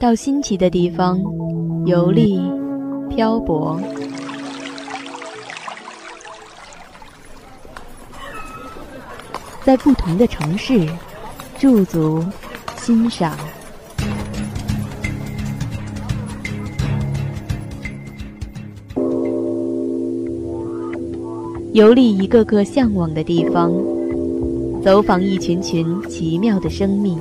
到新奇的地方游历、漂泊，在不同的城市驻足欣赏，游历一个个向往的地方，走访一群群奇妙的生命，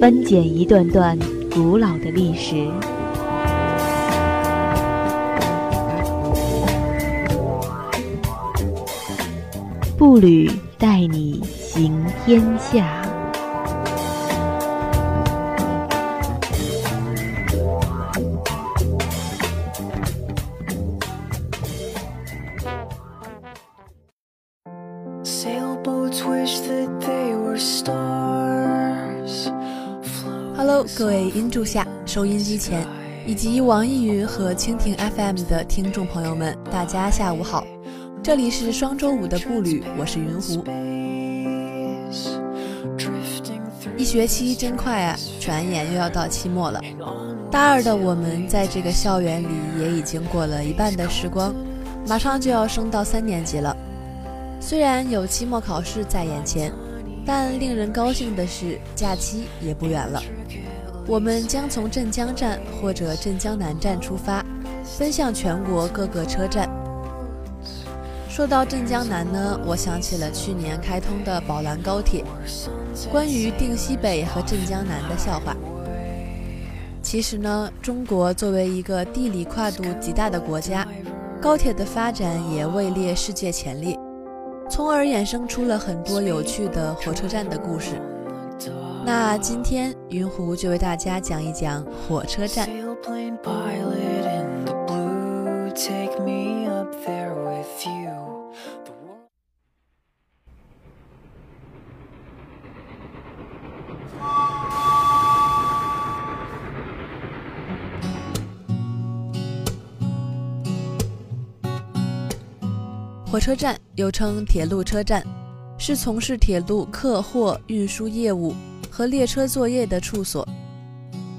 翻检一段段。古老的历史，步履带你行天下。各位音柱下、收音机前，以及网易云和蜻蜓 FM 的听众朋友们，大家下午好！这里是双周五的步履，我是云湖。一学期真快啊，转眼又要到期末了。大二的我们在这个校园里也已经过了一半的时光，马上就要升到三年级了。虽然有期末考试在眼前，但令人高兴的是，假期也不远了。我们将从镇江站或者镇江南站出发，奔向全国各个车站。说到镇江南呢，我想起了去年开通的宝兰高铁，关于定西北和镇江南的笑话。其实呢，中国作为一个地理跨度极大的国家，高铁的发展也位列世界前列，从而衍生出了很多有趣的火车站的故事。那今天云湖就为大家讲一讲火车站。火车站又称铁路车站，是从事铁路客货运输业务。和列车作业的处所。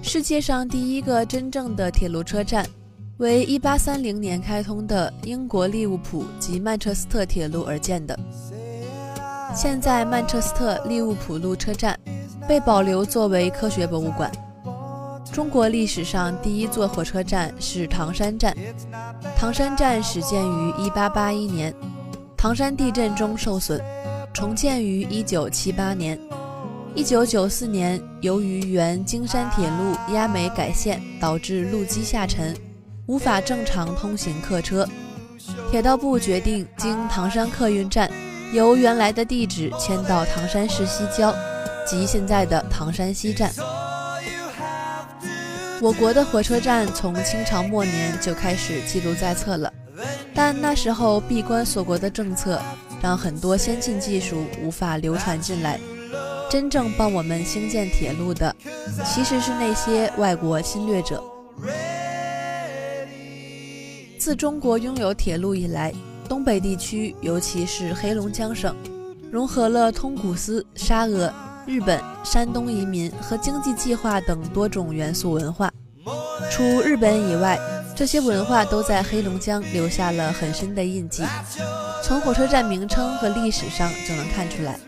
世界上第一个真正的铁路车站，为1830年开通的英国利物浦及曼彻斯特铁路而建的。现在曼彻斯特利物浦路车站被保留作为科学博物馆。中国历史上第一座火车站是唐山站，唐山站始建于1881年，唐山地震中受损，重建于1978年。一九九四年，由于原京山铁路压煤改线，导致路基下沉，无法正常通行客车。铁道部决定经唐山客运站由原来的地址迁到唐山市西郊，即现在的唐山西站。我国的火车站从清朝末年就开始记录在册了，但那时候闭关锁国的政策，让很多先进技术无法流传进来。真正帮我们兴建铁路的，其实是那些外国侵略者。自中国拥有铁路以来，东北地区，尤其是黑龙江省，融合了通古斯、沙俄、日本、山东移民和经济计划等多种元素文化。除日本以外，这些文化都在黑龙江留下了很深的印记。从火车站名称和历史上就能看出来。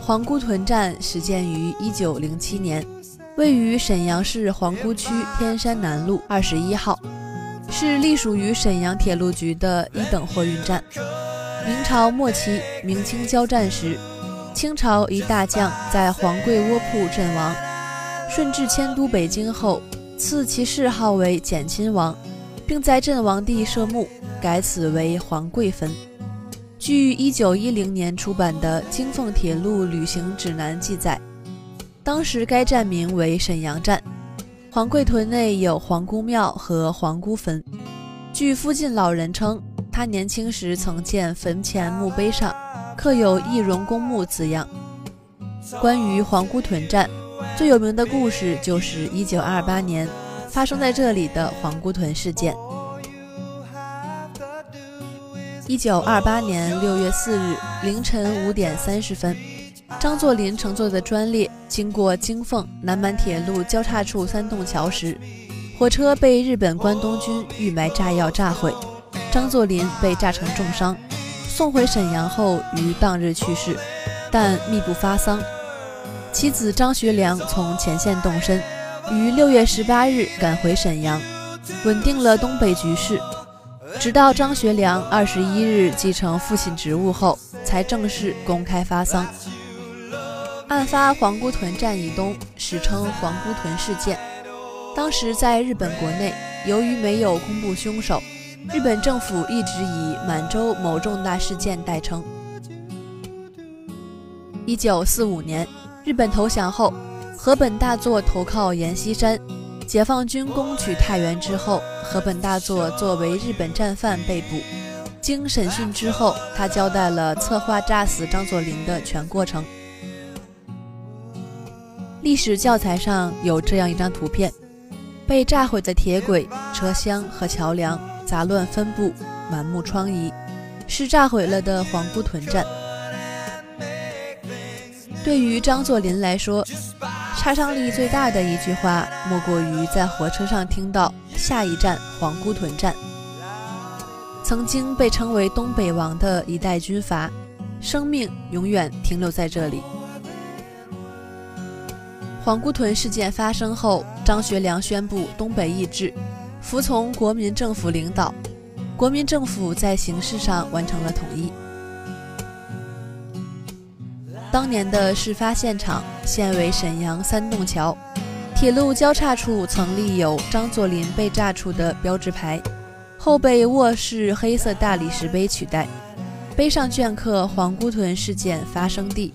皇姑屯站始建于一九零七年，位于沈阳市皇姑区天山南路二十一号，是隶属于沈阳铁路局的一等货运站。明朝末期，明清交战时，清朝一大将在黄桂窝铺阵亡，顺治迁都北京后，赐其谥号为简亲王，并在阵亡地设墓，改此为黄桂坟。据1910年出版的《京凤铁路旅行指南》记载，当时该站名为沈阳站。黄桂屯内有皇姑庙和皇姑坟。据附近老人称，他年轻时曾见坟前墓碑上刻有“义容公墓”字样。关于皇姑屯站，最有名的故事就是1928年发生在这里的皇姑屯事件。一九二八年六月四日凌晨五点三十分，张作霖乘坐的专列经过京凤南满铁路交叉处三洞桥时，火车被日本关东军预埋炸药炸毁，张作霖被炸成重伤，送回沈阳后于当日去世，但秘不发丧。妻子张学良从前线动身，于六月十八日赶回沈阳，稳定了东北局势。直到张学良二十一日继承父亲职务后，才正式公开发丧。案发黄姑屯站以东，史称黄姑屯事件。当时在日本国内，由于没有公布凶手，日本政府一直以满洲某重大事件代称。一九四五年。日本投降后，河本大作投靠阎锡山。解放军攻取太原之后，河本大作作为日本战犯被捕。经审讯之后，他交代了策划炸死张作霖的全过程。历史教材上有这样一张图片：被炸毁的铁轨、车厢和桥梁杂乱分布，满目疮痍，是炸毁了的黄姑屯站。对于张作霖来说，杀伤力最大的一句话，莫过于在火车上听到“下一站黄姑屯站”。曾经被称为“东北王”的一代军阀，生命永远停留在这里。黄姑屯事件发生后，张学良宣布东北易帜，服从国民政府领导，国民政府在形式上完成了统一。当年的事发现场现为沈阳三洞桥，铁路交叉处曾立有张作霖被炸处的标志牌，后被卧室黑色大理石碑取代，碑上镌刻黄姑屯事件发生地。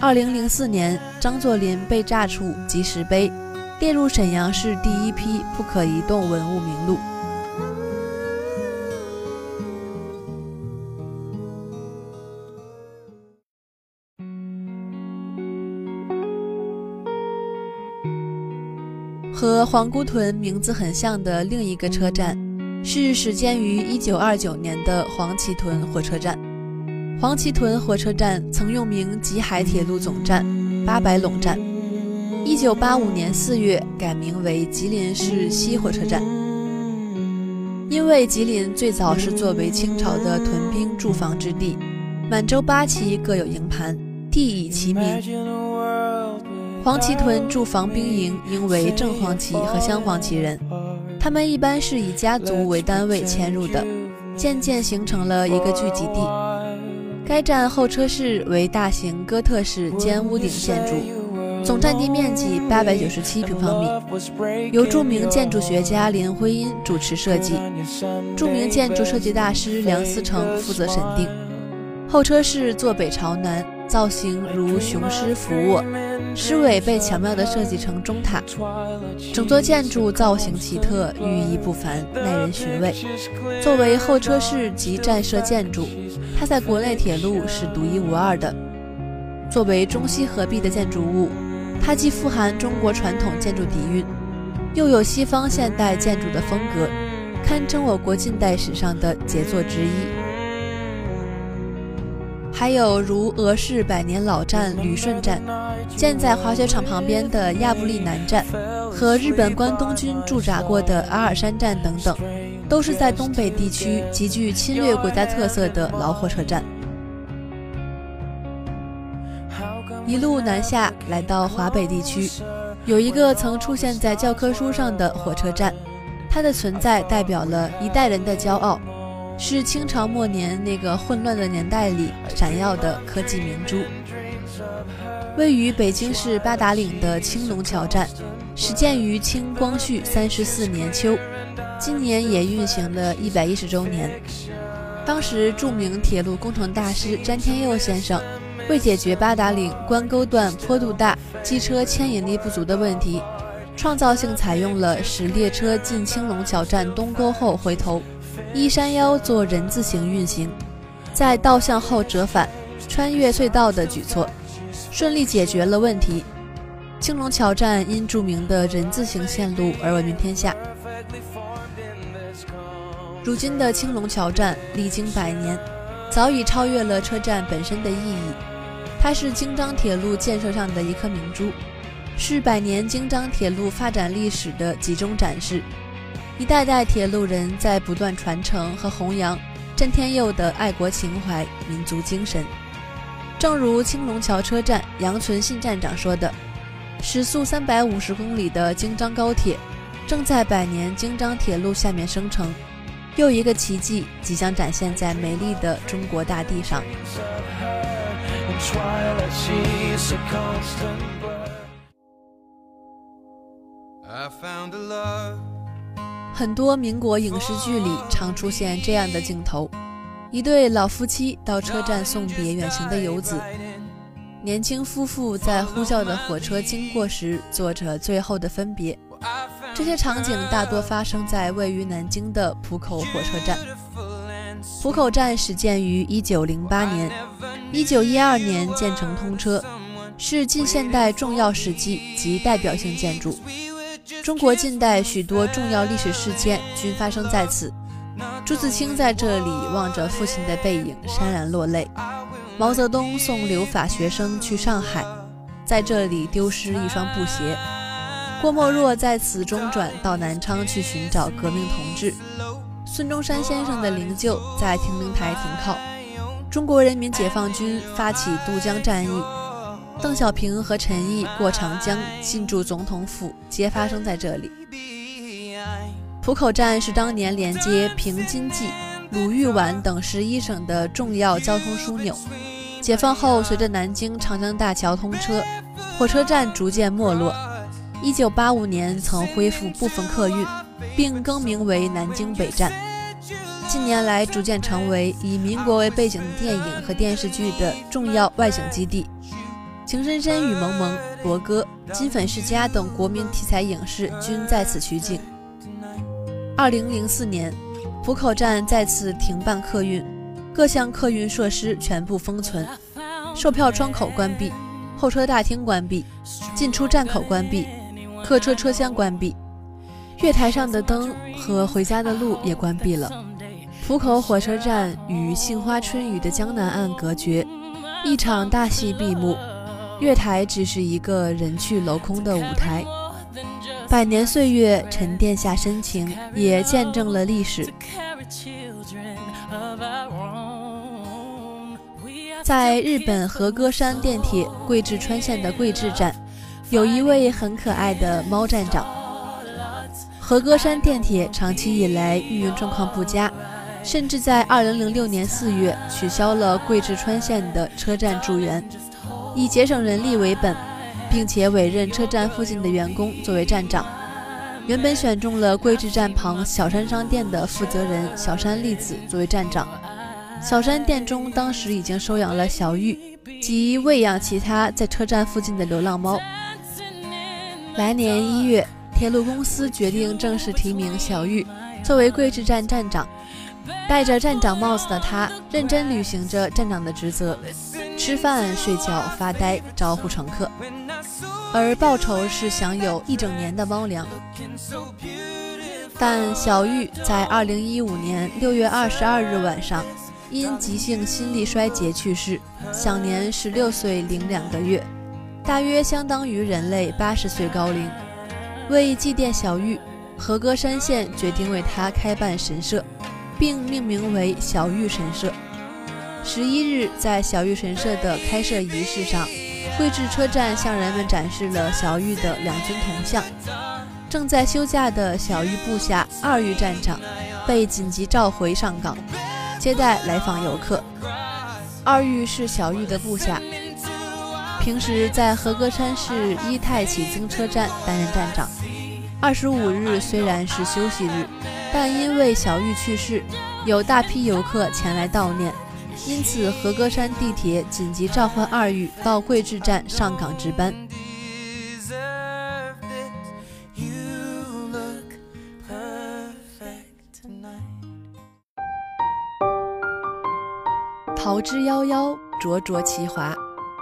二零零四年，张作霖被炸处及石碑列入沈阳市第一批不可移动文物名录。和黄姑屯名字很像的另一个车站，是始建于1929年的黄岐屯火车站。黄岐屯火车站曾用名吉海铁路总站、八百垄站。1985年4月改名为吉林市西火车站，因为吉林最早是作为清朝的屯兵驻防之地，满洲八旗各有营盘，地以其名。黄旗屯驻防兵营应为正黄旗和镶黄旗人，他们一般是以家族为单位迁入的，渐渐形成了一个聚集地。该站候车室为大型哥特式尖屋顶建筑，总占地面积八百九十七平方米，由著名建筑学家林徽因主持设计，著名建筑设计大师梁思成负责审定。候车室坐北朝南，造型如雄狮俯卧。狮尾被巧妙地设计成钟塔，整座建筑造型奇特，寓意不凡，耐人寻味。作为候车室及站舍建筑，它在国内铁路是独一无二的。作为中西合璧的建筑物，它既富含中国传统建筑底蕴，又有西方现代建筑的风格，堪称我国近代史上的杰作之一。还有如俄式百年老站旅顺站，建在滑雪场旁边的亚布力南站，和日本关东军驻扎过的阿尔山站等等，都是在东北地区极具侵略国家特色的老火车站。一路南下来到华北地区，有一个曾出现在教科书上的火车站，它的存在代表了一代人的骄傲。是清朝末年那个混乱的年代里闪耀的科技明珠。位于北京市八达岭的青龙桥站，始建于清光绪三十四年秋，今年也运行了一百一十周年。当时著名铁路工程大师詹天佑先生，为解决八达岭关沟段坡度大、机车牵引力不足的问题，创造性采用了使列车进青龙桥站东沟后回头。依山腰做人字形运行，在倒向后折返，穿越隧道的举措，顺利解决了问题。青龙桥站因著名的人字形线路而闻名天下。如今的青龙桥站历经百年，早已超越了车站本身的意义。它是京张铁路建设上的一颗明珠，是百年京张铁路发展历史的集中展示。一代代铁路人在不断传承和弘扬郑天佑的爱国情怀、民族精神。正如青龙桥车站杨存信站长说的：“时速三百五十公里的京张高铁，正在百年京张铁路下面生成，又一个奇迹即将展现在美丽的中国大地上。”很多民国影视剧里常出现这样的镜头：一对老夫妻到车站送别远行的游子，年轻夫妇在呼啸的火车经过时做着最后的分别。这些场景大多发生在位于南京的浦口火车站。浦口站始建于1908年，1912年建成通车，是近现代重要史迹及代表性建筑。中国近代许多重要历史事件均发生在此。朱自清在这里望着父亲的背影潸然落泪。毛泽东送留法学生去上海，在这里丢失一双布鞋。郭沫若在此中转到南昌去寻找革命同志。孙中山先生的灵柩在亭陵台停靠。中国人民解放军发起渡江战役。邓小平和陈毅过长江进驻总统府，皆发生在这里。浦口站是当年连接平津冀、鲁豫皖等十一省的重要交通枢纽。解放后，随着南京长江大桥通车，火车站逐渐没落。1985年曾恢复部分客运，并更名为南京北站。近年来，逐渐成为以民国为背景的电影和电视剧的重要外景基地。《情深深雨蒙蒙》《罗歌》《金粉世家》等国民题材影视均在此取景。二零零四年，浦口站再次停办客运，各项客运设施全部封存，售票窗口关闭，候车大厅关闭，进出站口关闭，客车车厢关闭，月台上的灯和回家的路也关闭了。浦口火车站与杏花春雨的江南岸隔绝，一场大戏闭幕。月台只是一个人去楼空的舞台，百年岁月沉淀下深情，也见证了历史。在日本和歌山电铁贵志川线的贵志站，有一位很可爱的猫站长。和歌山电铁长期以来运营状况不佳，甚至在2006年4月取消了贵志川线的车站驻员。以节省人力为本，并且委任车站附近的员工作为站长。原本选中了贵志站旁小山商店的负责人小山丽子作为站长。小山店中当时已经收养了小玉及喂养其他在车站附近的流浪猫。来年一月，铁路公司决定正式提名小玉作为贵志站站长。戴着站长帽子的他，认真履行着站长的职责。吃饭、睡觉、发呆、招呼乘客，而报酬是享有一整年的猫粮。但小玉在二零一五年六月二十二日晚上因急性心力衰竭去世，享年十六岁零两个月，大约相当于人类八十岁高龄。为祭奠小玉，和歌山县决定为他开办神社，并命名为小玉神社。十一日，在小玉神社的开设仪式上，贵志车站向人们展示了小玉的两尊铜像。正在休假的小玉部下二玉站长被紧急召回上岗，接待来访游客。二玉是小玉的部下，平时在和歌山市伊泰启京车站担任站长。二十五日虽然是休息日，但因为小玉去世，有大批游客前来悼念。因此，和歌山地铁紧急召唤二玉到桂志站上岗值班。桃之夭夭，灼灼其华。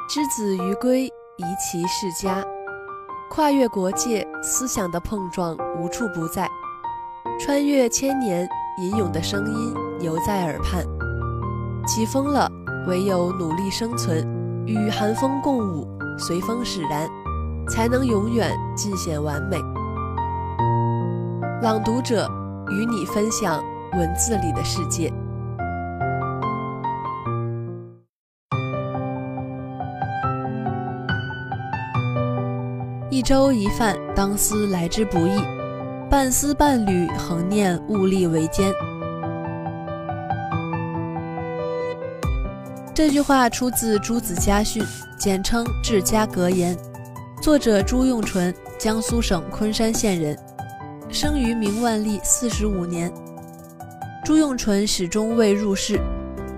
之子于归，宜其世家。跨越国界，思想的碰撞无处不在。穿越千年，吟咏的声音犹在耳畔。起风了，唯有努力生存，与寒风共舞，随风使然，才能永远尽显完美。朗读者与你分享文字里的世界。一粥一饭，当思来之不易；半丝半缕，恒念物力维艰。这句话出自《朱子家训》，简称《治家格言》，作者朱用纯，江苏省昆山县人，生于明万历四十五年。朱用纯始终未入仕，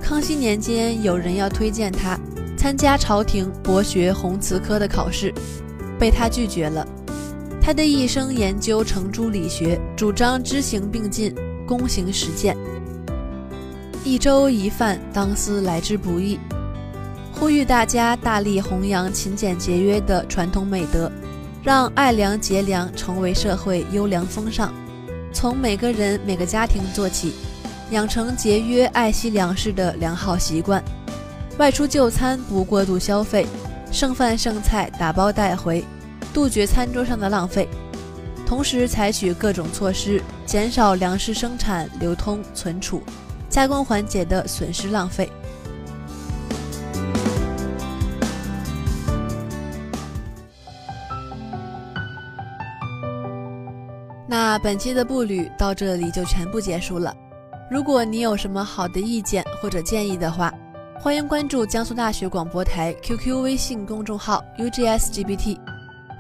康熙年间有人要推荐他参加朝廷博学弘词科的考试。被他拒绝了。他的一生研究程朱理学，主张知行并进，躬行实践。一粥一饭，当思来之不易，呼吁大家大力弘扬勤俭节约的传统美德，让爱粮节粮成为社会优良风尚。从每个人、每个家庭做起，养成节约爱惜粮食的良好习惯。外出就餐不过度消费。剩饭剩菜打包带回，杜绝餐桌上的浪费，同时采取各种措施，减少粮食生产、流通、存储、加工环节的损失浪费。那本期的步履到这里就全部结束了。如果你有什么好的意见或者建议的话，欢迎关注江苏大学广播台 QQ 微信公众号 UGSGBT，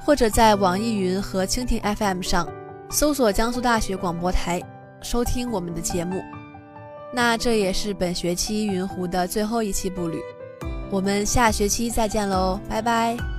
或者在网易云和蜻蜓 FM 上搜索江苏大学广播台，收听我们的节目。那这也是本学期云湖的最后一期步履，我们下学期再见喽，拜拜。